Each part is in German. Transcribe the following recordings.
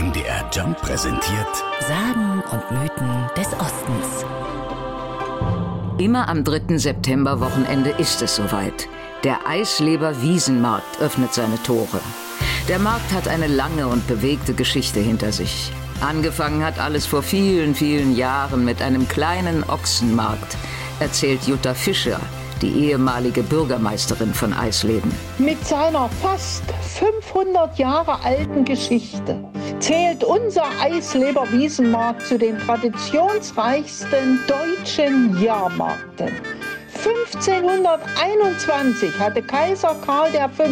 MDR Jump präsentiert Sagen und Mythen des Ostens. Immer am 3. Septemberwochenende ist es soweit. Der Eisleber Wiesenmarkt öffnet seine Tore. Der Markt hat eine lange und bewegte Geschichte hinter sich. Angefangen hat alles vor vielen, vielen Jahren mit einem kleinen Ochsenmarkt, erzählt Jutta Fischer, die ehemalige Bürgermeisterin von Eisleben. Mit seiner fast 500 Jahre alten Geschichte zählt unser Eisleber Wiesenmarkt zu den traditionsreichsten deutschen Jahrmarkten. 1521 hatte Kaiser Karl V.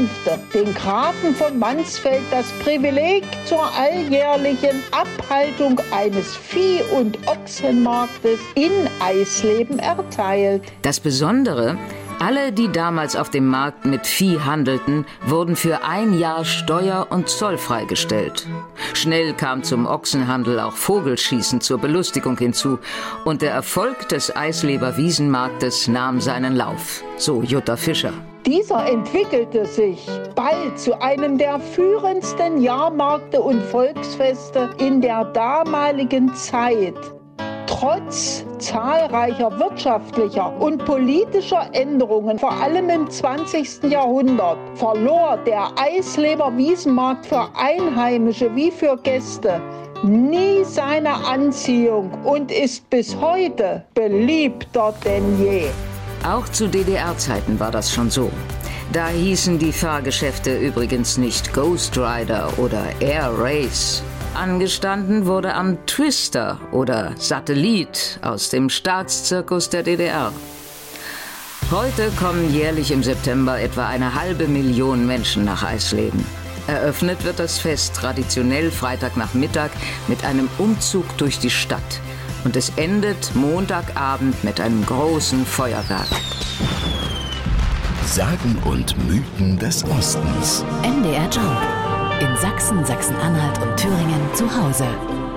den Grafen von Mansfeld das Privileg zur alljährlichen Abhaltung eines Vieh- und Ochsenmarktes in Eisleben erteilt. Das Besondere, alle, die damals auf dem Markt mit Vieh handelten, wurden für ein Jahr steuer- und zollfrei gestellt. Schnell kam zum Ochsenhandel auch Vogelschießen zur Belustigung hinzu und der Erfolg des Eisleber Wiesenmarktes nahm seinen Lauf, so Jutta Fischer. Dieser entwickelte sich bald zu einem der führendsten Jahrmärkte und Volksfeste in der damaligen Zeit. Trotz zahlreicher wirtschaftlicher und politischer Änderungen, vor allem im 20. Jahrhundert, verlor der Eisleber Wiesenmarkt für Einheimische wie für Gäste nie seine Anziehung und ist bis heute beliebter denn je. Auch zu DDR-Zeiten war das schon so. Da hießen die Fahrgeschäfte übrigens nicht Ghost Rider oder Air Race, Angestanden wurde am Twister oder Satellit aus dem Staatszirkus der DDR. Heute kommen jährlich im September etwa eine halbe Million Menschen nach Eisleben. Eröffnet wird das Fest traditionell Freitagnachmittag mit einem Umzug durch die Stadt. Und es endet Montagabend mit einem großen Feuerwerk. Sagen und Mythen des Ostens. MDR Jump. In Sachsen, Sachsen-Anhalt und Thüringen zu Hause.